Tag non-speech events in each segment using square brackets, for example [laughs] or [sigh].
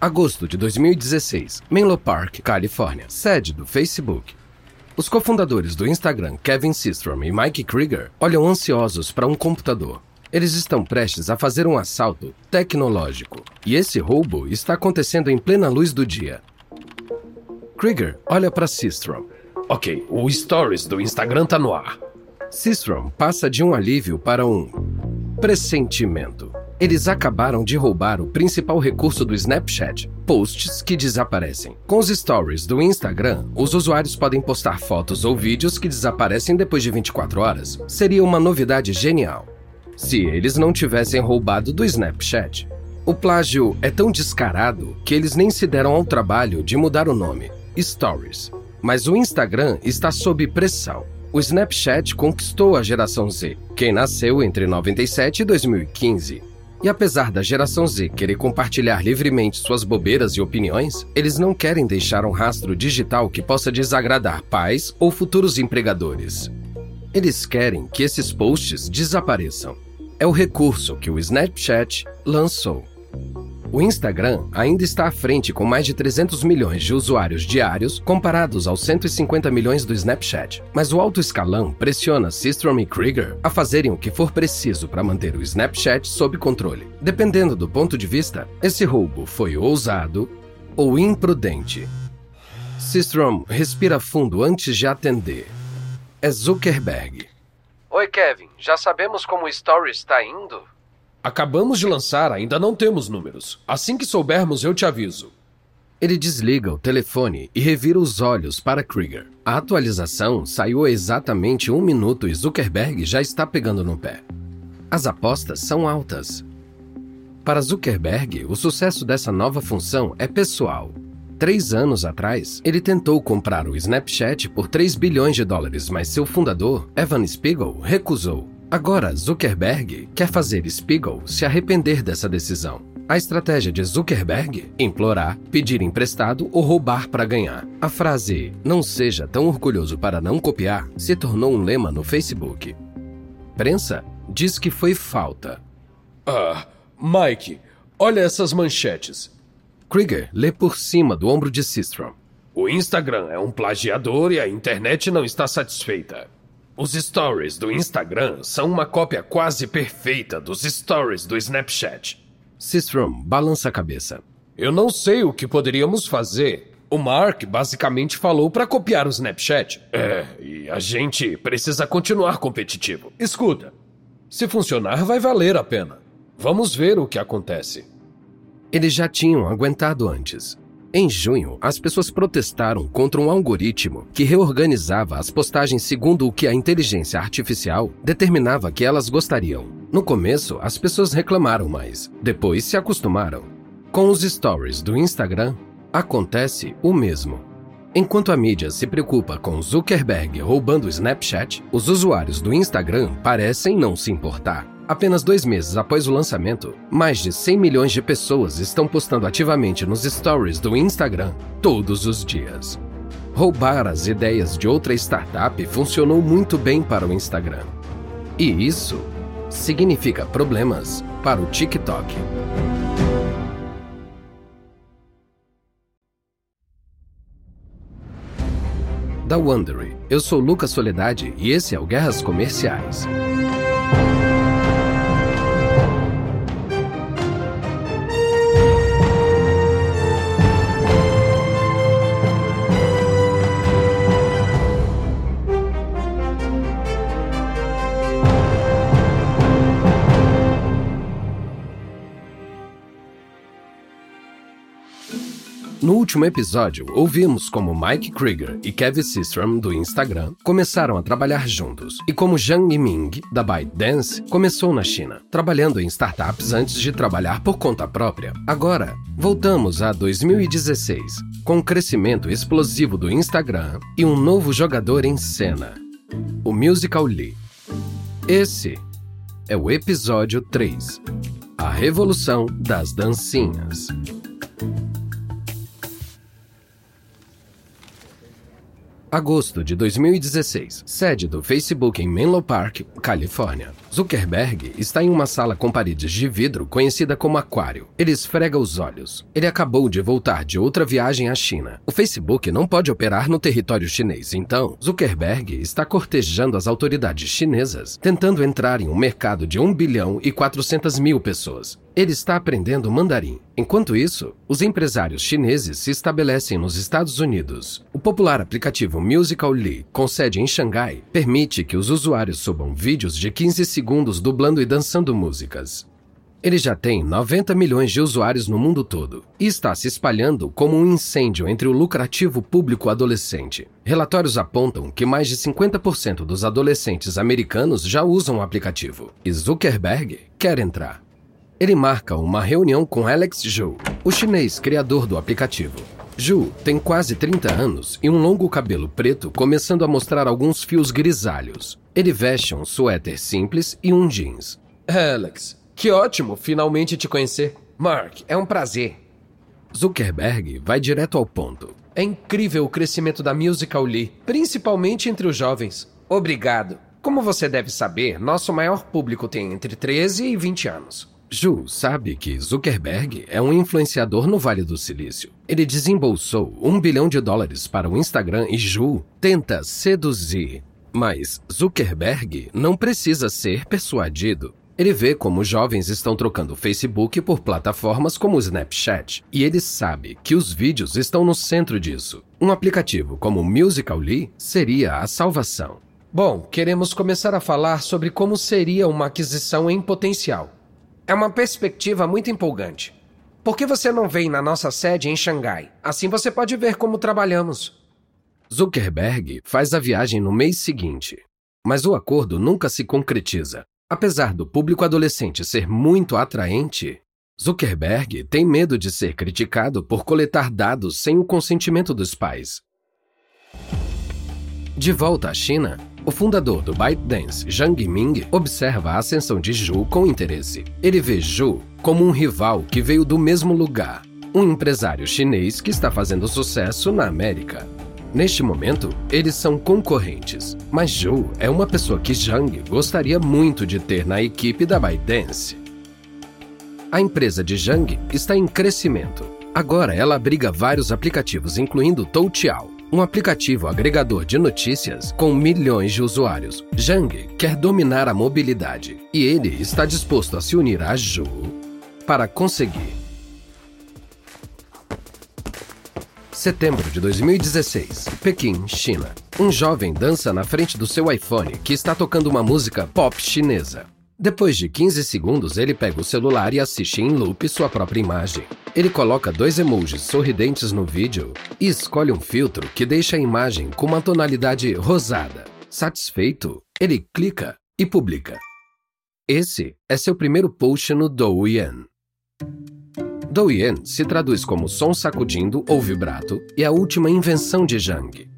Agosto de 2016, Menlo Park, Califórnia, sede do Facebook. Os cofundadores do Instagram, Kevin Systrom e Mike Krieger, olham ansiosos para um computador. Eles estão prestes a fazer um assalto tecnológico. E esse roubo está acontecendo em plena luz do dia. Krieger olha para Systrom. Ok, o Stories do Instagram tá no ar. Systrom passa de um alívio para um pressentimento. Eles acabaram de roubar o principal recurso do Snapchat: posts que desaparecem. Com os stories do Instagram, os usuários podem postar fotos ou vídeos que desaparecem depois de 24 horas. Seria uma novidade genial. Se eles não tivessem roubado do Snapchat. O plágio é tão descarado que eles nem se deram ao trabalho de mudar o nome: Stories. Mas o Instagram está sob pressão. O Snapchat conquistou a geração Z, quem nasceu entre 97 e 2015. E apesar da geração Z querer compartilhar livremente suas bobeiras e opiniões, eles não querem deixar um rastro digital que possa desagradar pais ou futuros empregadores. Eles querem que esses posts desapareçam. É o recurso que o Snapchat lançou. O Instagram ainda está à frente com mais de 300 milhões de usuários diários comparados aos 150 milhões do Snapchat. Mas o alto escalão pressiona Systrom e Krieger a fazerem o que for preciso para manter o Snapchat sob controle. Dependendo do ponto de vista, esse roubo foi ousado ou imprudente. Systrom respira fundo antes de atender. É Zuckerberg. Oi, Kevin. Já sabemos como o Story está indo? Acabamos de lançar, ainda não temos números. Assim que soubermos, eu te aviso. Ele desliga o telefone e revira os olhos para Krieger. A atualização saiu exatamente um minuto e Zuckerberg já está pegando no pé. As apostas são altas. Para Zuckerberg, o sucesso dessa nova função é pessoal. Três anos atrás, ele tentou comprar o Snapchat por 3 bilhões de dólares, mas seu fundador, Evan Spiegel, recusou. Agora, Zuckerberg quer fazer Spiegel se arrepender dessa decisão. A estratégia de Zuckerberg? Implorar, pedir emprestado ou roubar para ganhar. A frase não seja tão orgulhoso para não copiar se tornou um lema no Facebook. Prensa diz que foi falta. Ah, Mike, olha essas manchetes. Krieger lê por cima do ombro de Systrom. O Instagram é um plagiador e a internet não está satisfeita. Os stories do Instagram são uma cópia quase perfeita dos stories do Snapchat. Systrom balança a cabeça. Eu não sei o que poderíamos fazer. O Mark basicamente falou para copiar o Snapchat. É, e a gente precisa continuar competitivo. Escuta, se funcionar, vai valer a pena. Vamos ver o que acontece. Eles já tinham aguentado antes. Em junho, as pessoas protestaram contra um algoritmo que reorganizava as postagens segundo o que a inteligência artificial determinava que elas gostariam. No começo, as pessoas reclamaram mais, depois se acostumaram. Com os stories do Instagram, acontece o mesmo. Enquanto a mídia se preocupa com Zuckerberg roubando o Snapchat, os usuários do Instagram parecem não se importar. Apenas dois meses após o lançamento, mais de 100 milhões de pessoas estão postando ativamente nos stories do Instagram todos os dias. Roubar as ideias de outra startup funcionou muito bem para o Instagram. E isso significa problemas para o TikTok. Da Wondery, eu sou Lucas Soledade e esse é o Guerras Comerciais. Último episódio, ouvimos como Mike Krieger e Kevin Systrom, do Instagram, começaram a trabalhar juntos, e como Zhang Yiming, da ByteDance, começou na China, trabalhando em startups antes de trabalhar por conta própria. Agora, voltamos a 2016, com o crescimento explosivo do Instagram e um novo jogador em cena, o Musical Lee. Esse é o episódio 3, A Revolução das Dancinhas. Agosto de 2016, sede do Facebook em Menlo Park, Califórnia. Zuckerberg está em uma sala com paredes de vidro conhecida como aquário. Ele esfrega os olhos. Ele acabou de voltar de outra viagem à China. O Facebook não pode operar no território chinês, então Zuckerberg está cortejando as autoridades chinesas, tentando entrar em um mercado de 1 bilhão e 400 mil pessoas. Ele está aprendendo mandarim. Enquanto isso, os empresários chineses se estabelecem nos Estados Unidos. O popular aplicativo Musical.ly, com sede em Xangai, permite que os usuários subam vídeos de 15 segundos dublando e dançando músicas. Ele já tem 90 milhões de usuários no mundo todo e está se espalhando como um incêndio entre o lucrativo público adolescente. Relatórios apontam que mais de 50% dos adolescentes americanos já usam o aplicativo e Zuckerberg quer entrar. Ele marca uma reunião com Alex Zhu, o chinês criador do aplicativo. Zhu tem quase 30 anos e um longo cabelo preto começando a mostrar alguns fios grisalhos. Ele veste um suéter simples e um jeans. Alex, que ótimo finalmente te conhecer. Mark, é um prazer. Zuckerberg vai direto ao ponto. É incrível o crescimento da Musical.ly, principalmente entre os jovens. Obrigado. Como você deve saber, nosso maior público tem entre 13 e 20 anos. Ju sabe que Zuckerberg é um influenciador no Vale do Silício. Ele desembolsou um bilhão de dólares para o Instagram e Ju tenta seduzir. Mas Zuckerberg não precisa ser persuadido. Ele vê como jovens estão trocando o Facebook por plataformas como o Snapchat, e ele sabe que os vídeos estão no centro disso. Um aplicativo como o Musical.ly seria a salvação. Bom, queremos começar a falar sobre como seria uma aquisição em potencial. É uma perspectiva muito empolgante. Por que você não vem na nossa sede em Xangai? Assim você pode ver como trabalhamos. Zuckerberg faz a viagem no mês seguinte, mas o acordo nunca se concretiza. Apesar do público adolescente ser muito atraente, Zuckerberg tem medo de ser criticado por coletar dados sem o consentimento dos pais. De volta à China, o fundador do ByteDance, Zhang Yiming, observa a ascensão de Zhu com interesse. Ele vê Zhu como um rival que veio do mesmo lugar, um empresário chinês que está fazendo sucesso na América. Neste momento, eles são concorrentes, mas Zhu é uma pessoa que Zhang gostaria muito de ter na equipe da ByteDance. A empresa de Zhang está em crescimento. Agora ela abriga vários aplicativos, incluindo Toutiao, um aplicativo agregador de notícias com milhões de usuários. Zhang quer dominar a mobilidade e ele está disposto a se unir a Zhu para conseguir. Setembro de 2016, Pequim, China. Um jovem dança na frente do seu iPhone que está tocando uma música pop chinesa. Depois de 15 segundos, ele pega o celular e assiste em loop sua própria imagem. Ele coloca dois emojis sorridentes no vídeo e escolhe um filtro que deixa a imagem com uma tonalidade rosada. Satisfeito, ele clica e publica. Esse é seu primeiro post no Douyin. Douyin se traduz como som sacudindo ou vibrato e a última invenção de Zhang.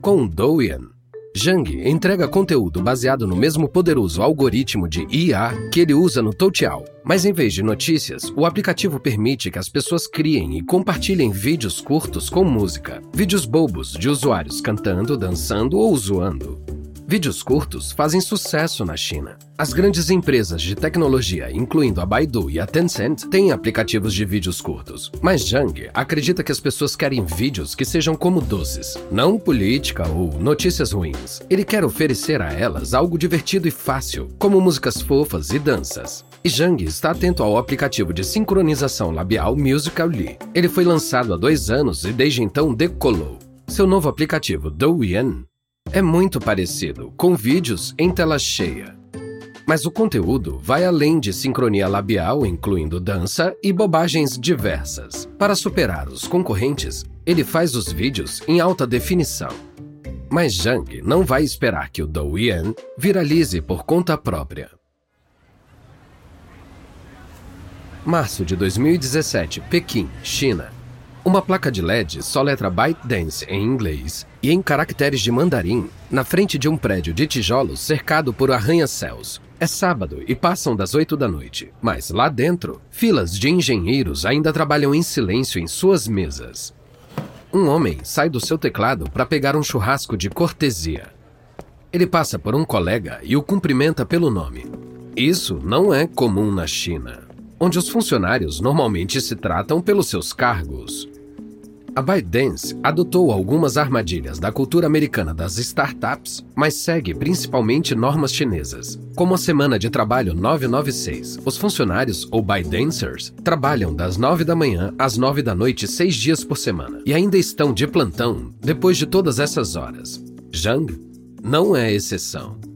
Com Douyin, Zhang entrega conteúdo baseado no mesmo poderoso algoritmo de IA que ele usa no Toutiao. Mas em vez de notícias, o aplicativo permite que as pessoas criem e compartilhem vídeos curtos com música, vídeos bobos de usuários cantando, dançando ou zoando. Vídeos curtos fazem sucesso na China. As grandes empresas de tecnologia, incluindo a Baidu e a Tencent, têm aplicativos de vídeos curtos. Mas Zhang acredita que as pessoas querem vídeos que sejam como doces, não política ou notícias ruins. Ele quer oferecer a elas algo divertido e fácil, como músicas fofas e danças. E Zhang está atento ao aplicativo de sincronização labial Musical.ly. Ele foi lançado há dois anos e desde então decolou. Seu novo aplicativo, Douyin, é muito parecido, com vídeos em tela cheia. Mas o conteúdo vai além de sincronia labial, incluindo dança e bobagens diversas. Para superar os concorrentes, ele faz os vídeos em alta definição. Mas Zhang não vai esperar que o Douyin viralize por conta própria. Março de 2017, Pequim, China. Uma placa de LED só letra ByteDance em inglês e em caracteres de mandarim na frente de um prédio de tijolos cercado por arranha-céus. É sábado e passam das oito da noite, mas lá dentro, filas de engenheiros ainda trabalham em silêncio em suas mesas. Um homem sai do seu teclado para pegar um churrasco de cortesia. Ele passa por um colega e o cumprimenta pelo nome. Isso não é comum na China, onde os funcionários normalmente se tratam pelos seus cargos. A ByteDance adotou algumas armadilhas da cultura americana das startups, mas segue principalmente normas chinesas. Como a semana de trabalho 996, os funcionários ou ByteDancers trabalham das 9 da manhã às 9 da noite seis dias por semana e ainda estão de plantão depois de todas essas horas. Zhang não é exceção.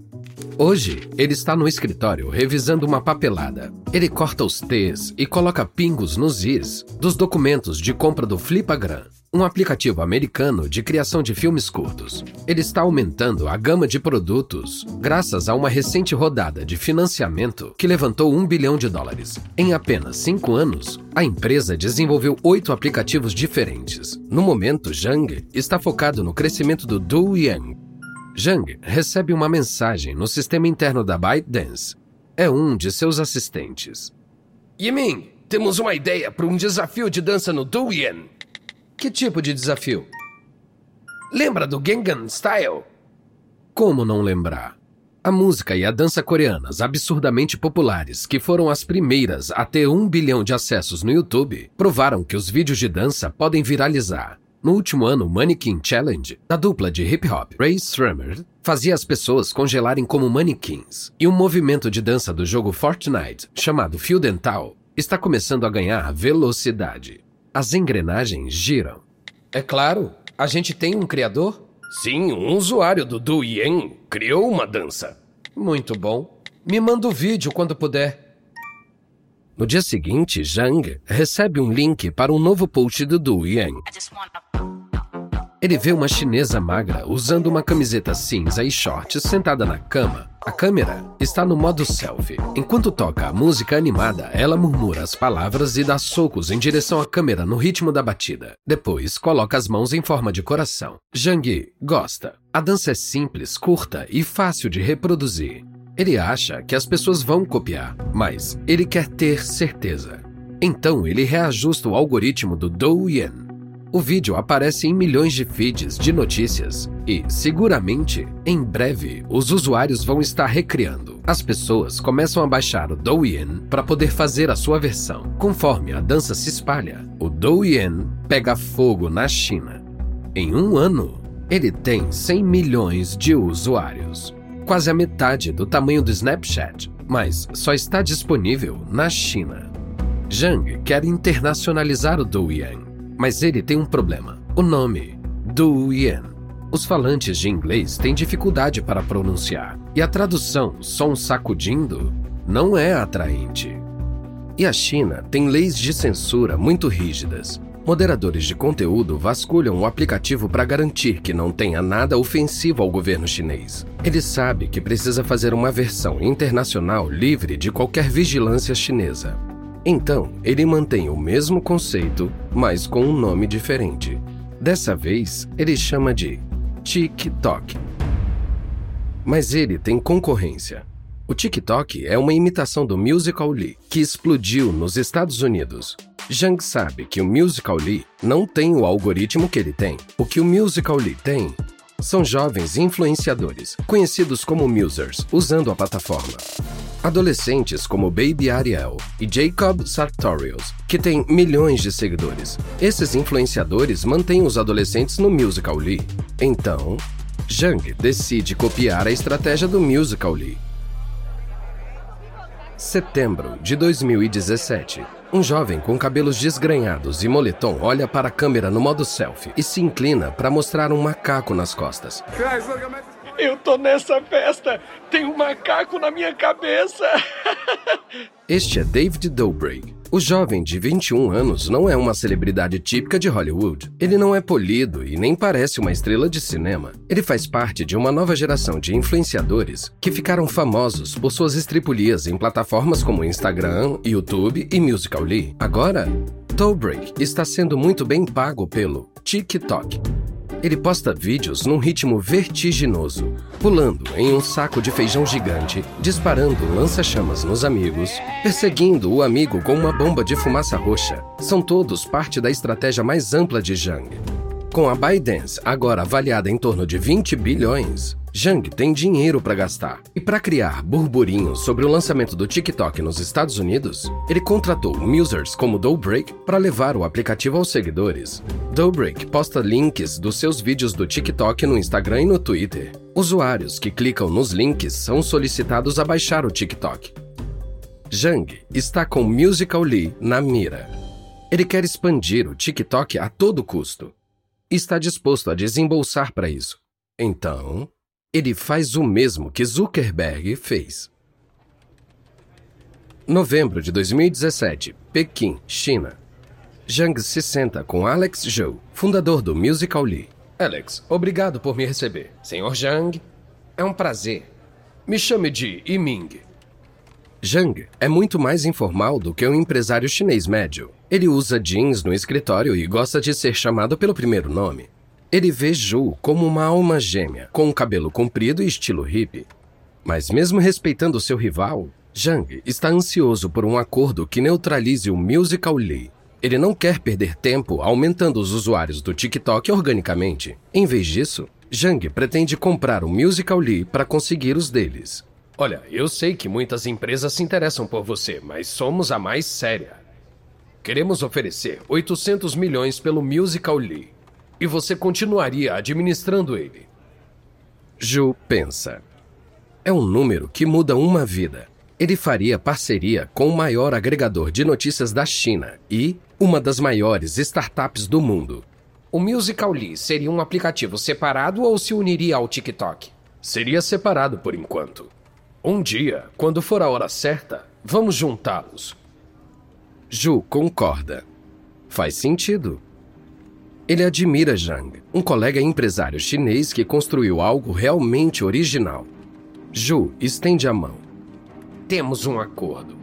Hoje, ele está no escritório revisando uma papelada. Ele corta os T's e coloca pingos nos I's dos documentos de compra do Flipagram, um aplicativo americano de criação de filmes curtos. Ele está aumentando a gama de produtos graças a uma recente rodada de financiamento que levantou um bilhão de dólares. Em apenas cinco anos, a empresa desenvolveu oito aplicativos diferentes. No momento, Zhang está focado no crescimento do Douyin, Zhang recebe uma mensagem no sistema interno da ByteDance. É um de seus assistentes. Yimin, temos uma ideia para um desafio de dança no Douyin. Que tipo de desafio? Lembra do Gangnam Style? Como não lembrar? A música e a dança coreanas absurdamente populares, que foram as primeiras a ter um bilhão de acessos no YouTube, provaram que os vídeos de dança podem viralizar. No último ano, o Mannequin Challenge, da dupla de hip hop Ray Shremmer, fazia as pessoas congelarem como manequins. E um movimento de dança do jogo Fortnite, chamado Fio Dental, está começando a ganhar velocidade. As engrenagens giram. É claro, a gente tem um criador? Sim, um usuário do Douyin criou uma dança. Muito bom. Me manda o vídeo quando puder. No dia seguinte, Zhang recebe um link para um novo post do Douyin. Ele vê uma chinesa magra usando uma camiseta cinza e shorts sentada na cama. A câmera está no modo selfie. Enquanto toca a música animada, ela murmura as palavras e dá socos em direção à câmera no ritmo da batida. Depois, coloca as mãos em forma de coração. Zhang gosta. A dança é simples, curta e fácil de reproduzir. Ele acha que as pessoas vão copiar, mas ele quer ter certeza. Então ele reajusta o algoritmo do Douyin o vídeo aparece em milhões de feeds de notícias e, seguramente, em breve, os usuários vão estar recriando. As pessoas começam a baixar o Douyin para poder fazer a sua versão. Conforme a dança se espalha, o Douyin pega fogo na China. Em um ano, ele tem 100 milhões de usuários, quase a metade do tamanho do Snapchat, mas só está disponível na China. Zhang quer internacionalizar o Douyin mas ele tem um problema: o nome, Douyin. Os falantes de inglês têm dificuldade para pronunciar, e a tradução, som sacudindo, não é atraente. E a China tem leis de censura muito rígidas. Moderadores de conteúdo vasculham o aplicativo para garantir que não tenha nada ofensivo ao governo chinês. Ele sabe que precisa fazer uma versão internacional livre de qualquer vigilância chinesa. Então, ele mantém o mesmo conceito, mas com um nome diferente. Dessa vez, ele chama de TikTok. Mas ele tem concorrência. O TikTok é uma imitação do Musical.ly, que explodiu nos Estados Unidos. Zhang sabe que o Musical.ly não tem o algoritmo que ele tem. O que o Musical.ly tem são jovens influenciadores, conhecidos como Musers, usando a plataforma. Adolescentes como Baby Ariel e Jacob Sartorius, que têm milhões de seguidores. Esses influenciadores mantêm os adolescentes no Musical.ly. Então, Zhang decide copiar a estratégia do Musical.ly. Setembro de 2017. Um jovem com cabelos desgrenhados e moletom olha para a câmera no modo selfie e se inclina para mostrar um macaco nas costas. Eu tô nessa festa! Tem um macaco na minha cabeça! [laughs] este é David Dobrik. O jovem de 21 anos não é uma celebridade típica de Hollywood. Ele não é polido e nem parece uma estrela de cinema. Ele faz parte de uma nova geração de influenciadores que ficaram famosos por suas estripulias em plataformas como Instagram, YouTube e Musical.ly. Agora, Dobrik está sendo muito bem pago pelo TikTok. Ele posta vídeos num ritmo vertiginoso, pulando em um saco de feijão gigante, disparando lança-chamas nos amigos, perseguindo o amigo com uma bomba de fumaça roxa. São todos parte da estratégia mais ampla de Zhang. Com a ByteDance agora avaliada em torno de 20 bilhões, Zhang tem dinheiro para gastar. E para criar burburinho sobre o lançamento do TikTok nos Estados Unidos, ele contratou users como Doughbreak para levar o aplicativo aos seguidores. Doughbreak posta links dos seus vídeos do TikTok no Instagram e no Twitter. Usuários que clicam nos links são solicitados a baixar o TikTok. Zhang está com Musical.ly na mira. Ele quer expandir o TikTok a todo custo. Está disposto a desembolsar para isso. Então, ele faz o mesmo que Zuckerberg fez. Novembro de 2017, Pequim, China. Zhang se senta com Alex Zhou, fundador do Musical.ly. Alex, obrigado por me receber. Senhor Zhang, é um prazer. Me chame de Yiming. Zhang é muito mais informal do que um empresário chinês médio. Ele usa jeans no escritório e gosta de ser chamado pelo primeiro nome. Ele vê Ju como uma alma gêmea, com cabelo comprido e estilo hippie. Mas mesmo respeitando seu rival, Zhang está ansioso por um acordo que neutralize o Musical Lee. Ele não quer perder tempo aumentando os usuários do TikTok organicamente. Em vez disso, Zhang pretende comprar o Musical Lee para conseguir os deles. Olha, eu sei que muitas empresas se interessam por você, mas somos a mais séria. Queremos oferecer 800 milhões pelo Musical Lee e você continuaria administrando ele. Ju pensa. É um número que muda uma vida. Ele faria parceria com o maior agregador de notícias da China e uma das maiores startups do mundo. O Musical.ly seria um aplicativo separado ou se uniria ao TikTok? Seria separado por enquanto. Um dia, quando for a hora certa, vamos juntá-los. Ju concorda. Faz sentido. Ele admira Zhang, um colega empresário chinês que construiu algo realmente original. Zhu estende a mão. Temos um acordo.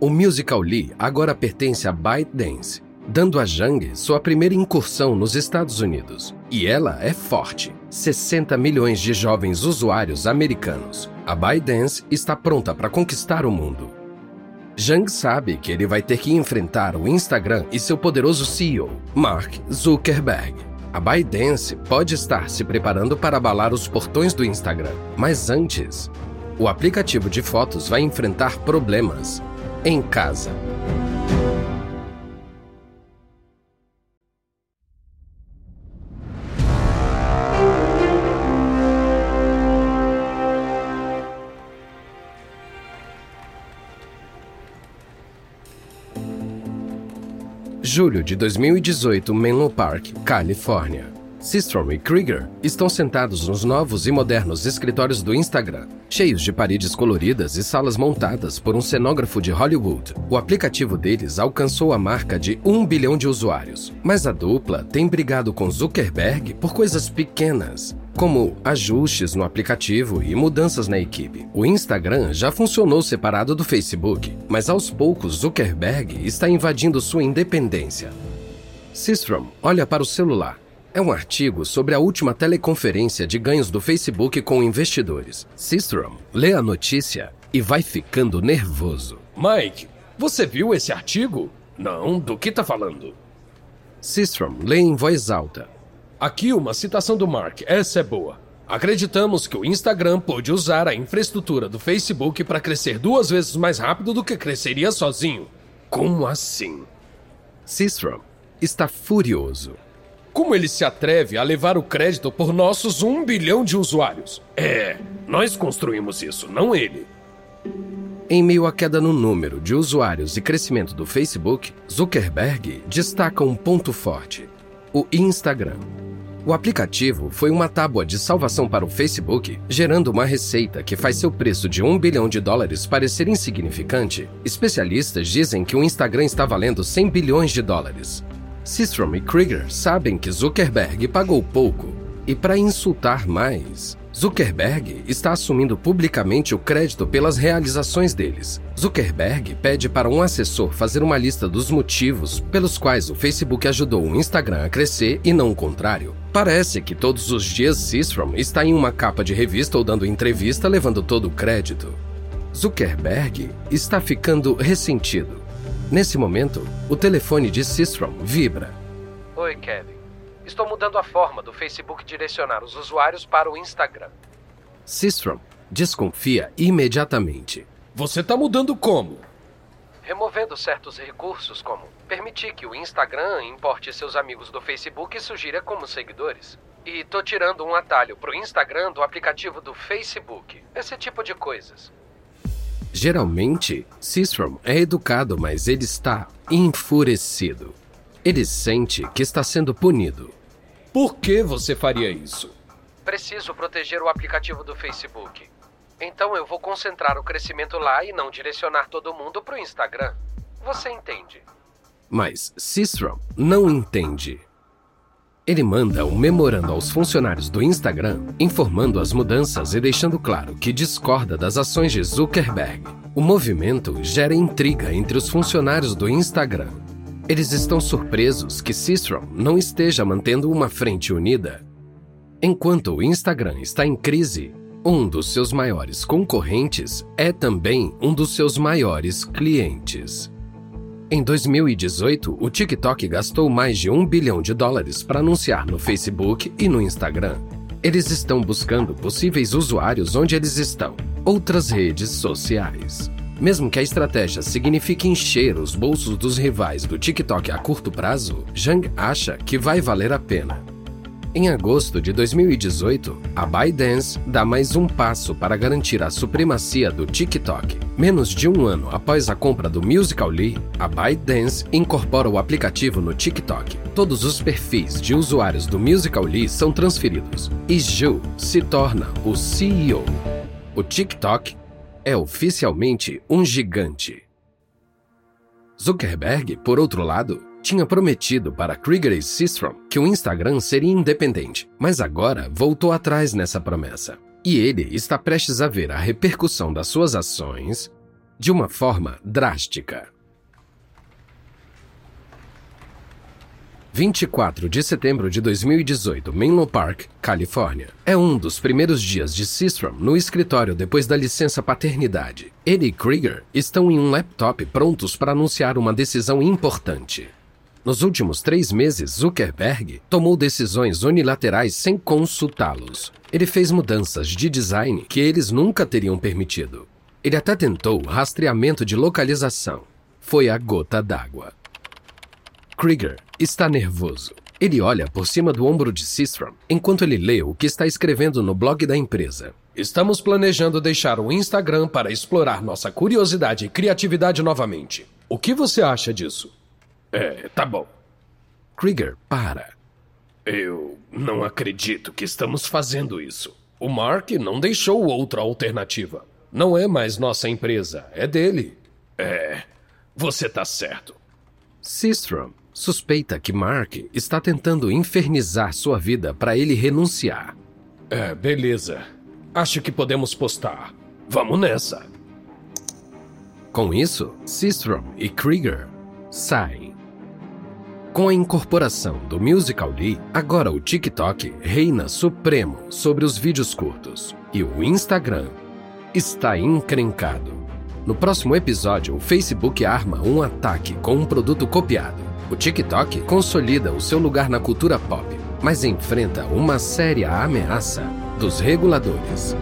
O Musical Lee agora pertence a ByteDance, dando a Zhang sua primeira incursão nos Estados Unidos. E ela é forte. 60 milhões de jovens usuários americanos. A ByteDance está pronta para conquistar o mundo. Zhang sabe que ele vai ter que enfrentar o Instagram e seu poderoso CEO, Mark Zuckerberg. A ByteDance pode estar se preparando para abalar os portões do Instagram, mas antes, o aplicativo de fotos vai enfrentar problemas em casa. Julho de 2018, Menlo Park, Califórnia. Systrom e Krieger estão sentados nos novos e modernos escritórios do Instagram, cheios de paredes coloridas e salas montadas por um cenógrafo de Hollywood. O aplicativo deles alcançou a marca de um bilhão de usuários, mas a dupla tem brigado com Zuckerberg por coisas pequenas, como ajustes no aplicativo e mudanças na equipe. O Instagram já funcionou separado do Facebook, mas aos poucos Zuckerberg está invadindo sua independência. Systrom olha para o celular. É um artigo sobre a última teleconferência de ganhos do Facebook com investidores. Systrom lê a notícia e vai ficando nervoso. Mike, você viu esse artigo? Não, do que está falando? Systrom lê em voz alta. Aqui uma citação do Mark, essa é boa. Acreditamos que o Instagram pode usar a infraestrutura do Facebook para crescer duas vezes mais rápido do que cresceria sozinho. Como assim? Sistrom está furioso. Como ele se atreve a levar o crédito por nossos um bilhão de usuários? É, nós construímos isso, não ele. Em meio à queda no número de usuários e crescimento do Facebook, Zuckerberg destaca um ponto forte: o Instagram. O aplicativo foi uma tábua de salvação para o Facebook, gerando uma receita que faz seu preço de um bilhão de dólares parecer insignificante. Especialistas dizem que o Instagram está valendo 100 bilhões de dólares. Systrom e Krieger sabem que Zuckerberg pagou pouco e, para insultar mais, Zuckerberg está assumindo publicamente o crédito pelas realizações deles. Zuckerberg pede para um assessor fazer uma lista dos motivos pelos quais o Facebook ajudou o Instagram a crescer e não o contrário. Parece que todos os dias Systrom está em uma capa de revista ou dando entrevista levando todo o crédito. Zuckerberg está ficando ressentido. Nesse momento, o telefone de Systrom vibra. Oi, Kevin. Estou mudando a forma do Facebook direcionar os usuários para o Instagram. Sistrom desconfia imediatamente. Você tá mudando como? Removendo certos recursos, como permitir que o Instagram importe seus amigos do Facebook e sugira como seguidores. E tô tirando um atalho pro Instagram do aplicativo do Facebook. Esse tipo de coisas. Geralmente, Sistrom é educado, mas ele está enfurecido. Ele sente que está sendo punido. Por que você faria isso? Preciso proteger o aplicativo do Facebook. Então eu vou concentrar o crescimento lá e não direcionar todo mundo pro Instagram. Você entende? Mas Sistrom não entende. Ele manda um memorando aos funcionários do Instagram, informando as mudanças e deixando claro que discorda das ações de Zuckerberg. O movimento gera intriga entre os funcionários do Instagram. Eles estão surpresos que Sistrom não esteja mantendo uma frente unida. Enquanto o Instagram está em crise, um dos seus maiores concorrentes é também um dos seus maiores clientes. Em 2018, o TikTok gastou mais de um bilhão de dólares para anunciar no Facebook e no Instagram. Eles estão buscando possíveis usuários onde eles estão, outras redes sociais. Mesmo que a estratégia signifique encher os bolsos dos rivais do TikTok a curto prazo, Zhang acha que vai valer a pena. Em agosto de 2018, a ByteDance dá mais um passo para garantir a supremacia do TikTok. Menos de um ano após a compra do Musical.ly, a ByteDance incorpora o aplicativo no TikTok. Todos os perfis de usuários do Musical.ly são transferidos e Zhu se torna o CEO. O TikTok é oficialmente um gigante. Zuckerberg, por outro lado, tinha prometido para Krieger e Systrom que o Instagram seria independente, mas agora voltou atrás nessa promessa. E ele está prestes a ver a repercussão das suas ações de uma forma drástica. 24 de setembro de 2018, Menlo Park, Califórnia. É um dos primeiros dias de Systrom no escritório depois da licença paternidade. Ele e Krieger estão em um laptop prontos para anunciar uma decisão importante. Nos últimos três meses, Zuckerberg tomou decisões unilaterais sem consultá-los. Ele fez mudanças de design que eles nunca teriam permitido. Ele até tentou rastreamento de localização. Foi a gota d'água. Krieger está nervoso. Ele olha por cima do ombro de Sistrom enquanto ele lê o que está escrevendo no blog da empresa. Estamos planejando deixar o Instagram para explorar nossa curiosidade e criatividade novamente. O que você acha disso? É, tá bom. Krieger para. Eu não acredito que estamos fazendo isso. O Mark não deixou outra alternativa. Não é mais nossa empresa, é dele. É, você tá certo. Sistrom suspeita que Mark está tentando infernizar sua vida para ele renunciar. É, beleza. Acho que podemos postar. Vamos nessa. Com isso, Sistrom e Krieger saem. Com a incorporação do Musical.ly, agora o TikTok reina supremo sobre os vídeos curtos e o Instagram está encrencado. No próximo episódio, o Facebook arma um ataque com um produto copiado. O TikTok consolida o seu lugar na cultura pop, mas enfrenta uma séria ameaça dos reguladores.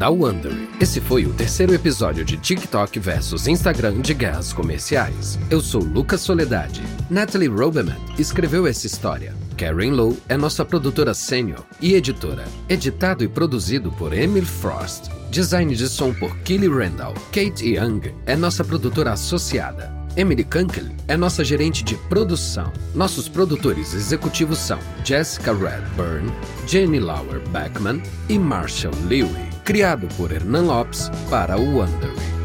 Da Wondery. Esse foi o terceiro episódio de TikTok versus Instagram de guerras comerciais. Eu sou Lucas Soledade. Natalie Robeman escreveu essa história. Karen Lowe é nossa produtora sênior e editora. Editado e produzido por Emily Frost. Design de som por Kelly Randall. Kate Young é nossa produtora associada. Emily Kunkel é nossa gerente de produção. Nossos produtores executivos são Jessica Redburn, Jenny Lauer Beckman e Marshall Lewy criado por Hernan Lopes para o Wonder.